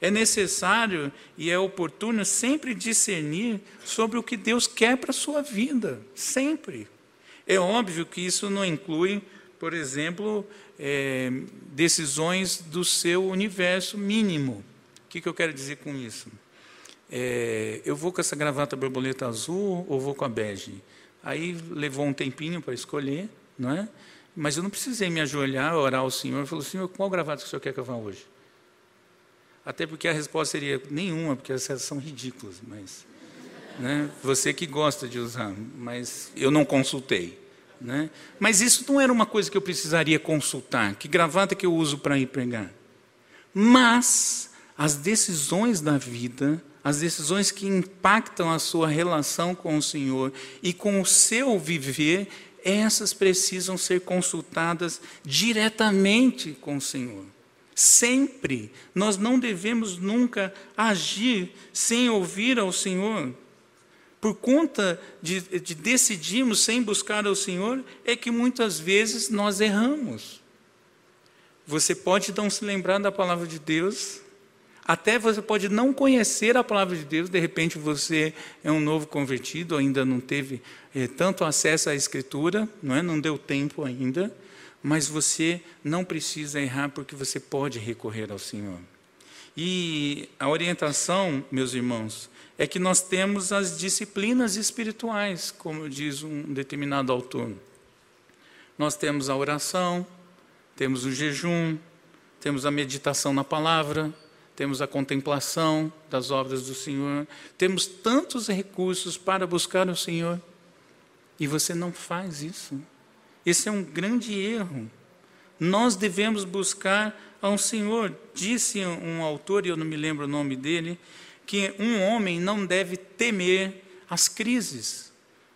A: É necessário e é oportuno sempre discernir sobre o que Deus quer para a sua vida, sempre. É óbvio que isso não inclui, por exemplo, é, decisões do seu universo mínimo. O que, que eu quero dizer com isso? É, eu vou com essa gravata borboleta azul ou vou com a bege? Aí levou um tempinho para escolher, não é? Mas eu não precisei me ajoelhar, orar ao Senhor, e falar, Senhor, qual gravata que o Senhor quer que eu vá hoje? Até porque a resposta seria nenhuma, porque essas são ridículas, mas né, você que gosta de usar, mas eu não consultei. Né? Mas isso não era uma coisa que eu precisaria consultar. Que gravata que eu uso para ir pregar? Mas as decisões da vida, as decisões que impactam a sua relação com o Senhor e com o seu viver, essas precisam ser consultadas diretamente com o Senhor. Sempre. Nós não devemos nunca agir sem ouvir ao Senhor. Por conta de, de decidirmos sem buscar ao Senhor, é que muitas vezes nós erramos. Você pode não se lembrar da palavra de Deus, até você pode não conhecer a palavra de Deus, de repente você é um novo convertido, ainda não teve é, tanto acesso à Escritura, não, é? não deu tempo ainda, mas você não precisa errar porque você pode recorrer ao Senhor. E a orientação, meus irmãos, é que nós temos as disciplinas espirituais, como diz um determinado autor. Nós temos a oração, temos o jejum, temos a meditação na palavra, temos a contemplação das obras do Senhor, temos tantos recursos para buscar o Senhor e você não faz isso. Esse é um grande erro. Nós devemos buscar ao Senhor. Disse um autor, e eu não me lembro o nome dele, que um homem não deve temer as crises,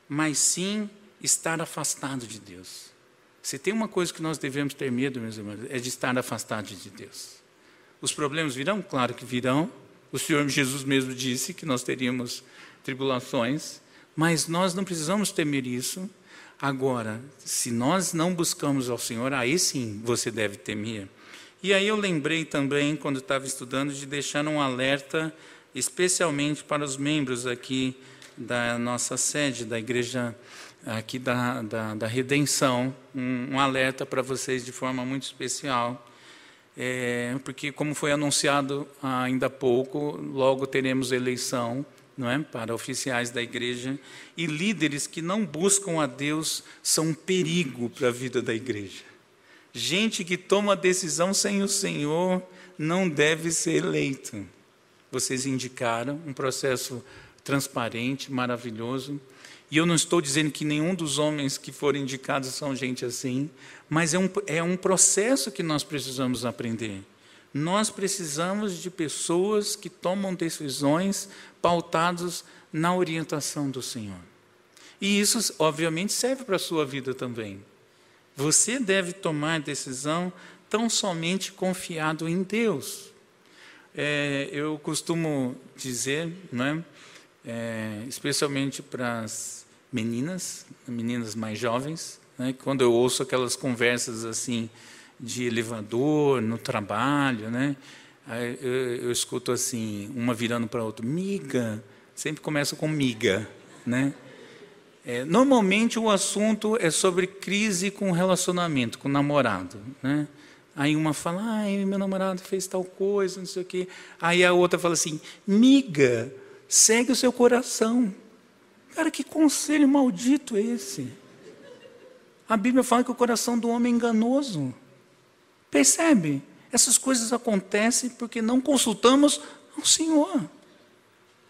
A: mas sim estar afastado de Deus. Se tem uma coisa que nós devemos ter medo, meus irmãos, é de estar afastado de Deus. Os problemas virão? Claro que virão. O Senhor Jesus mesmo disse que nós teríamos tribulações, mas nós não precisamos temer isso. Agora, se nós não buscamos ao Senhor, aí sim você deve temer. E aí eu lembrei também, quando estava estudando, de deixar um alerta, especialmente para os membros aqui da nossa sede, da igreja aqui da, da, da Redenção, um, um alerta para vocês de forma muito especial é, porque como foi anunciado ainda há pouco, logo teremos eleição não é, para oficiais da igreja, e líderes que não buscam a Deus são um perigo para a vida da igreja. Gente que toma decisão sem o Senhor não deve ser eleito. Vocês indicaram um processo transparente, maravilhoso. E eu não estou dizendo que nenhum dos homens que foram indicados são gente assim, mas é um, é um processo que nós precisamos aprender. Nós precisamos de pessoas que tomam decisões pautadas na orientação do Senhor. E isso, obviamente, serve para a sua vida também. Você deve tomar decisão tão somente confiado em Deus. É, eu costumo dizer, né, é, especialmente para as meninas, meninas mais jovens, né, quando eu ouço aquelas conversas assim de elevador, no trabalho, né, eu, eu escuto assim, uma virando para a outra, miga, sempre começa com miga, né? É, normalmente o assunto é sobre crise com relacionamento, com namorado, né? Aí uma fala, ai, meu namorado fez tal coisa, não sei o quê. Aí a outra fala assim, miga, segue o seu coração. Cara, que conselho maldito é esse? A Bíblia fala que o coração do homem é enganoso. Percebe? Essas coisas acontecem porque não consultamos ao Senhor.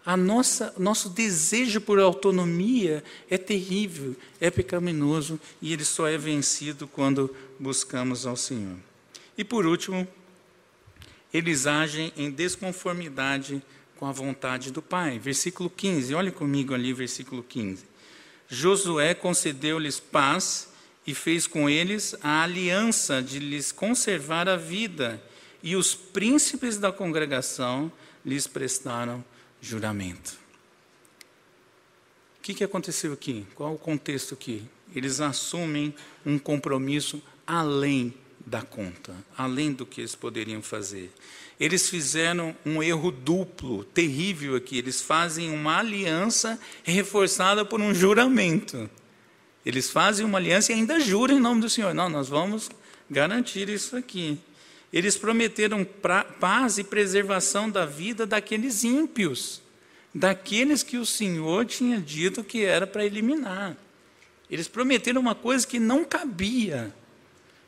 A: A nossa, nosso desejo por autonomia é terrível, é pecaminoso e ele só é vencido quando buscamos ao Senhor. E por último, eles agem em desconformidade com a vontade do Pai. Versículo 15, olhe comigo ali, versículo 15. Josué concedeu-lhes paz e fez com eles a aliança de lhes conservar a vida, e os príncipes da congregação lhes prestaram juramento. O que, que aconteceu aqui? Qual o contexto aqui? Eles assumem um compromisso além da conta, além do que eles poderiam fazer. Eles fizeram um erro duplo, terrível aqui. Eles fazem uma aliança reforçada por um juramento. Eles fazem uma aliança e ainda juram em nome do Senhor. Não, nós vamos garantir isso aqui. Eles prometeram pra, paz e preservação da vida daqueles ímpios, daqueles que o Senhor tinha dito que era para eliminar. Eles prometeram uma coisa que não cabia.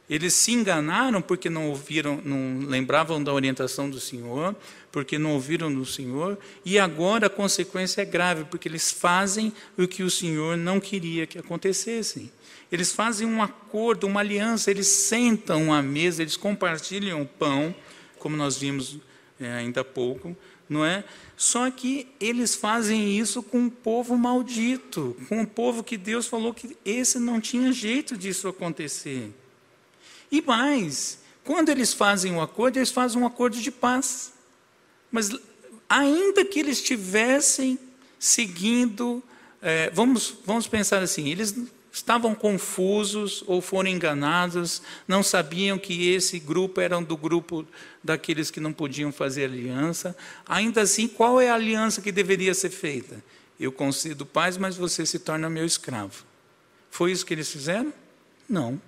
A: Eles se enganaram porque não ouviram, não lembravam da orientação do Senhor, porque não ouviram do Senhor, e agora a consequência é grave, porque eles fazem o que o Senhor não queria que acontecesse. Eles fazem um acordo, uma aliança, eles sentam à mesa, eles compartilham o pão, como nós vimos é, ainda há pouco, não é? Só que eles fazem isso com um povo maldito, com um povo que Deus falou que esse não tinha jeito disso acontecer. E mais, quando eles fazem um acordo, eles fazem um acordo de paz. Mas ainda que eles estivessem seguindo, é, vamos, vamos pensar assim, eles estavam confusos ou foram enganados, não sabiam que esse grupo era do grupo daqueles que não podiam fazer aliança. Ainda assim, qual é a aliança que deveria ser feita? Eu concedo paz, mas você se torna meu escravo. Foi isso que eles fizeram? Não.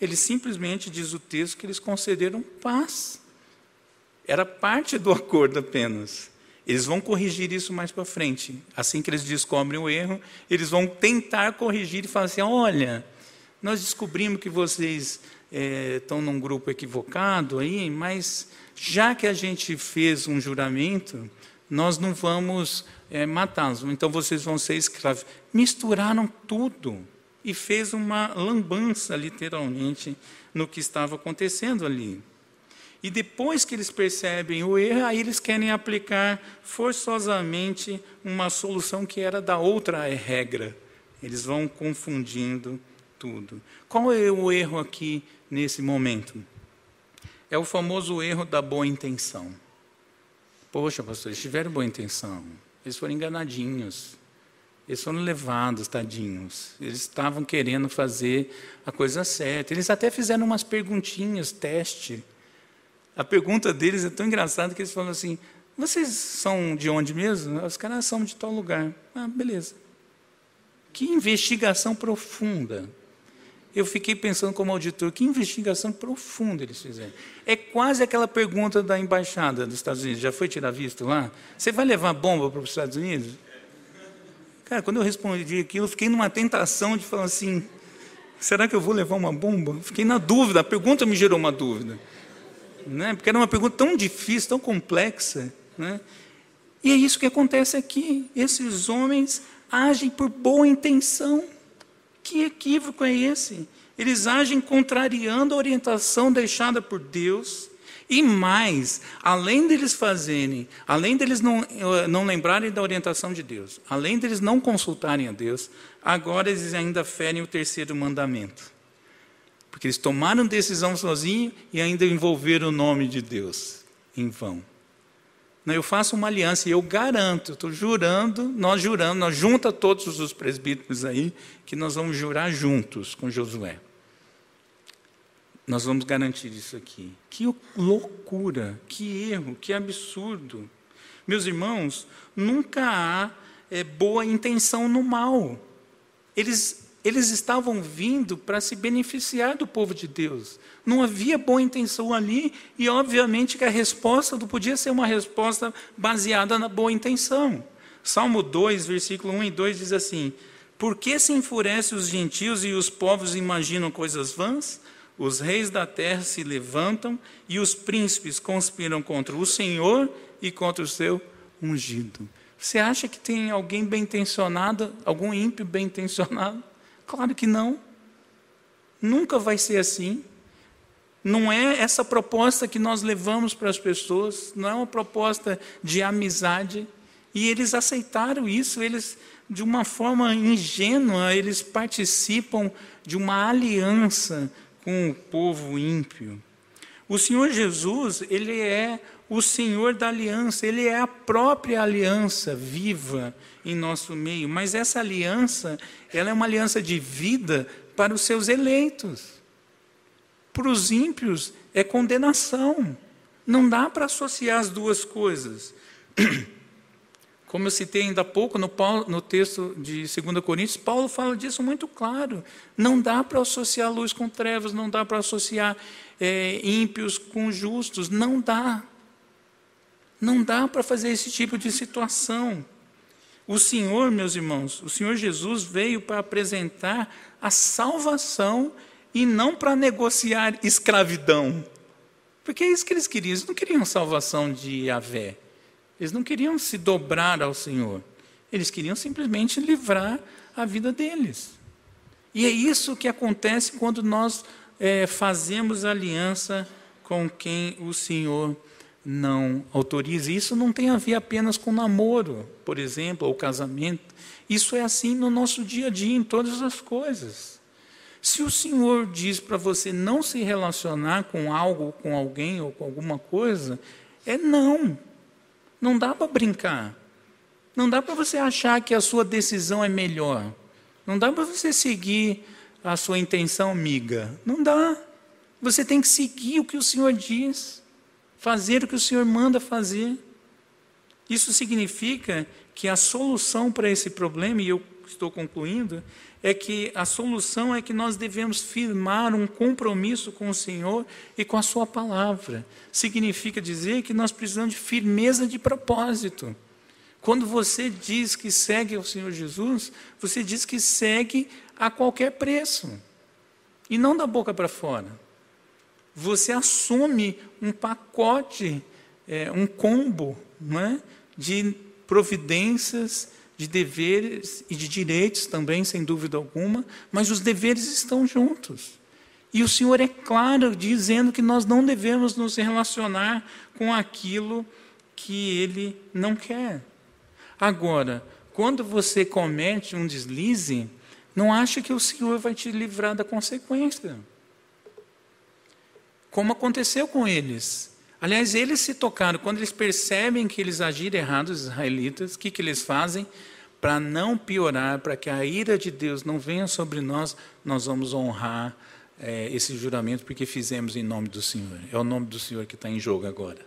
A: Eles simplesmente, diz o texto, que eles concederam paz. Era parte do acordo apenas. Eles vão corrigir isso mais para frente. Assim que eles descobrem o erro, eles vão tentar corrigir e falar assim: olha, nós descobrimos que vocês é, estão num grupo equivocado aí, mas já que a gente fez um juramento, nós não vamos é, matá-los, então vocês vão ser escravos. Misturaram tudo e fez uma lambança, literalmente, no que estava acontecendo ali. E depois que eles percebem o erro, aí eles querem aplicar forçosamente uma solução que era da outra regra. Eles vão confundindo tudo. Qual é o erro aqui nesse momento? É o famoso erro da boa intenção. Poxa, pastor, eles tiveram boa intenção. Eles foram enganadinhos. Eles foram levados, tadinhos. Eles estavam querendo fazer a coisa certa. Eles até fizeram umas perguntinhas, teste. A pergunta deles é tão engraçada que eles falam assim: vocês são de onde mesmo? Os caras são de tal lugar. Ah, beleza. Que investigação profunda. Eu fiquei pensando como auditor, que investigação profunda eles fizeram. É quase aquela pergunta da embaixada dos Estados Unidos. Já foi tirar visto lá? Você vai levar bomba para os Estados Unidos? Cara, quando eu respondi aquilo, eu fiquei numa tentação de falar assim: será que eu vou levar uma bomba? Fiquei na dúvida, a pergunta me gerou uma dúvida. Né? Porque era uma pergunta tão difícil, tão complexa. Né? E é isso que acontece aqui. Esses homens agem por boa intenção. Que equívoco é esse? Eles agem contrariando a orientação deixada por Deus E mais, além deles fazerem, além deles não, eh, não lembrarem da orientação de Deus, além deles não consultarem a Deus, agora eles ainda ferem o terceiro mandamento. Porque eles tomaram decisão sozinhos e ainda envolveram o nome de Deus em vão. Eu faço uma aliança e eu garanto, estou jurando, nós juramos, nós junta todos os presbíteros aí, que nós vamos jurar juntos com Josué. Nós vamos garantir isso aqui. Que loucura, que erro, que absurdo. Meus irmãos, nunca há é, boa intenção no mal. Eles, eles estavam vindo para se beneficiar do povo de Deus. Não havia boa intenção ali, e obviamente que a resposta não podia ser uma resposta baseada na boa intenção. Salmo 2, versículo 1 e 2 diz assim: Por que se enfurecem os gentios e os povos imaginam coisas vãs? Os reis da terra se levantam e os príncipes conspiram contra o Senhor e contra o seu ungido. Você acha que tem alguém bem intencionado, algum ímpio bem intencionado? Claro que não. Nunca vai ser assim. Não é essa proposta que nós levamos para as pessoas, não é uma proposta de amizade. E eles aceitaram isso, eles, de uma forma ingênua, eles participam de uma aliança com o povo ímpio. O Senhor Jesus, ele é o Senhor da aliança, ele é a própria aliança viva em nosso meio, mas essa aliança, ela é uma aliança de vida para os seus eleitos. Para os ímpios é condenação. Não dá para associar as duas coisas. Como eu citei ainda há pouco no, Paulo, no texto de 2 Coríntios, Paulo fala disso muito claro. Não dá para associar luz com trevas, não dá para associar é, ímpios com justos, não dá. Não dá para fazer esse tipo de situação. O Senhor, meus irmãos, o Senhor Jesus veio para apresentar a salvação e não para negociar escravidão. Porque é isso que eles queriam, eles não queriam salvação de Yahvé. Eles não queriam se dobrar ao Senhor. Eles queriam simplesmente livrar a vida deles. E é isso que acontece quando nós é, fazemos aliança com quem o Senhor não autoriza. Isso não tem a ver apenas com namoro, por exemplo, ou casamento. Isso é assim no nosso dia a dia, em todas as coisas. Se o Senhor diz para você não se relacionar com algo, com alguém ou com alguma coisa, é não. Não dá para brincar. Não dá para você achar que a sua decisão é melhor. Não dá para você seguir a sua intenção amiga. Não dá. Você tem que seguir o que o Senhor diz, fazer o que o Senhor manda fazer. Isso significa que a solução para esse problema, e eu estou concluindo, é que a solução é que nós devemos firmar um compromisso com o Senhor e com a Sua palavra. Significa dizer que nós precisamos de firmeza de propósito. Quando você diz que segue o Senhor Jesus, você diz que segue a qualquer preço e não da boca para fora. Você assume um pacote, é, um combo não é? de providências de deveres e de direitos também, sem dúvida alguma, mas os deveres estão juntos. E o Senhor é claro dizendo que nós não devemos nos relacionar com aquilo que Ele não quer. Agora, quando você comete um deslize, não ache que o Senhor vai te livrar da consequência. Como aconteceu com eles. Aliás, eles se tocaram, quando eles percebem que eles agiram errado, os israelitas, o que, que eles fazem? Para não piorar, para que a ira de Deus não venha sobre nós, nós vamos honrar é, esse juramento porque fizemos em nome do Senhor. É o nome do Senhor que está em jogo agora.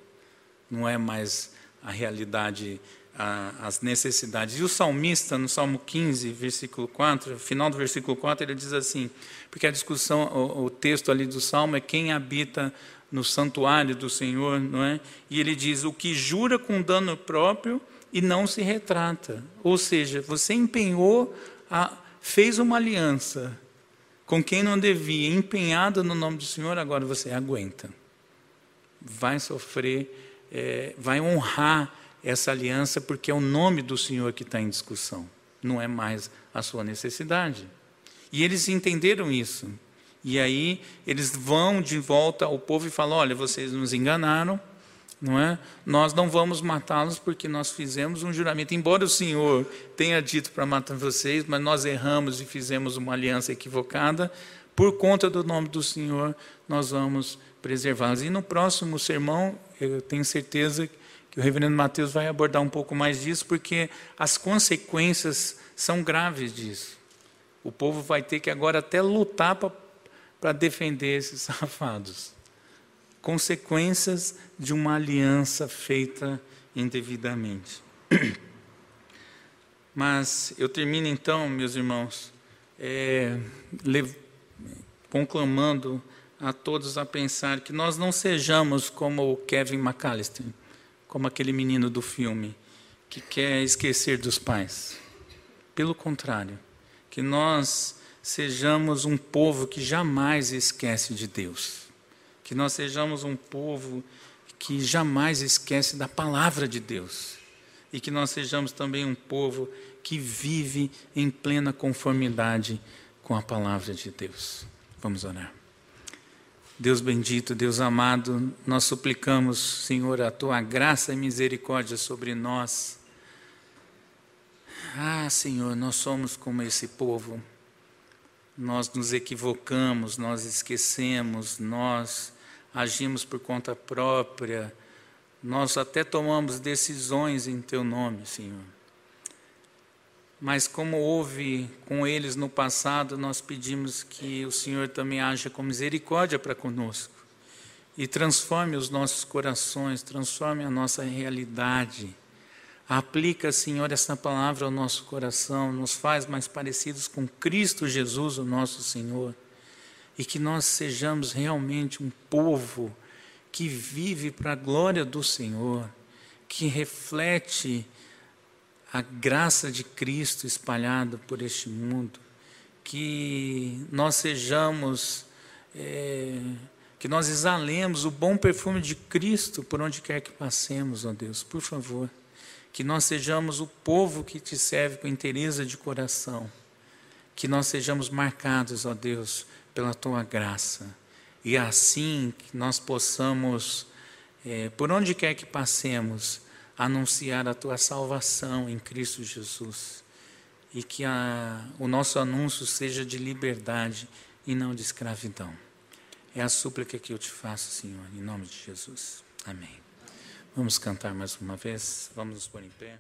A: Não é mais a realidade, a, as necessidades. E o salmista, no Salmo 15, versículo 4, final do versículo 4, ele diz assim, porque a discussão, o, o texto ali do Salmo é quem habita no santuário do Senhor, não é? E ele diz: o que jura com dano próprio e não se retrata. Ou seja, você empenhou, a, fez uma aliança com quem não devia, empenhada no nome do Senhor, agora você aguenta. Vai sofrer, é, vai honrar essa aliança, porque é o nome do Senhor que está em discussão, não é mais a sua necessidade. E eles entenderam isso. E aí eles vão de volta ao povo e falam: olha, vocês nos enganaram, não é? Nós não vamos matá-los porque nós fizemos um juramento. Embora o Senhor tenha dito para matar vocês, mas nós erramos e fizemos uma aliança equivocada. Por conta do nome do Senhor, nós vamos preservá-los. E no próximo sermão, eu tenho certeza que o reverendo Mateus vai abordar um pouco mais disso, porque as consequências são graves disso. O povo vai ter que agora até lutar para defender esses safados. Consequências de uma aliança feita indevidamente. Mas eu termino então, meus irmãos, é, conclamando a todos a pensar que nós não sejamos como o Kevin McAllister, como aquele menino do filme, que quer esquecer dos pais. Pelo contrário, que nós sejamos um povo que jamais esquece de Deus. Que nós sejamos um povo que jamais esquece da palavra de Deus. E que nós sejamos também um povo que vive em plena conformidade com a palavra de Deus. Vamos orar. Deus bendito, Deus amado, nós suplicamos, Senhor, a tua graça e misericórdia sobre nós. Ah, Senhor, nós somos como esse povo. Nós nos equivocamos, nós esquecemos, nós agimos por conta própria, nós até tomamos decisões em teu nome, Senhor. Mas como houve com eles no passado, nós pedimos que o Senhor também haja com misericórdia para conosco e transforme os nossos corações, transforme a nossa realidade. Aplica, Senhor, essa palavra ao nosso coração, nos faz mais parecidos com Cristo Jesus, o nosso Senhor, e que nós sejamos realmente um povo que vive para a glória do Senhor, que reflete a graça de Cristo espalhada por este mundo, que nós sejamos, é, que nós exalemos o bom perfume de Cristo por onde quer que passemos, ó Deus, por favor. Que nós sejamos o povo que te serve com interesse de coração. Que nós sejamos marcados, ó Deus, pela tua graça. E assim que nós possamos, é, por onde quer que passemos, anunciar a tua salvação em Cristo Jesus. E que a, o nosso anúncio seja de liberdade e não de escravidão. É a súplica que eu te faço, Senhor, em nome de Jesus. Amém. Vamos cantar mais uma vez, vamos nos pôr em pé.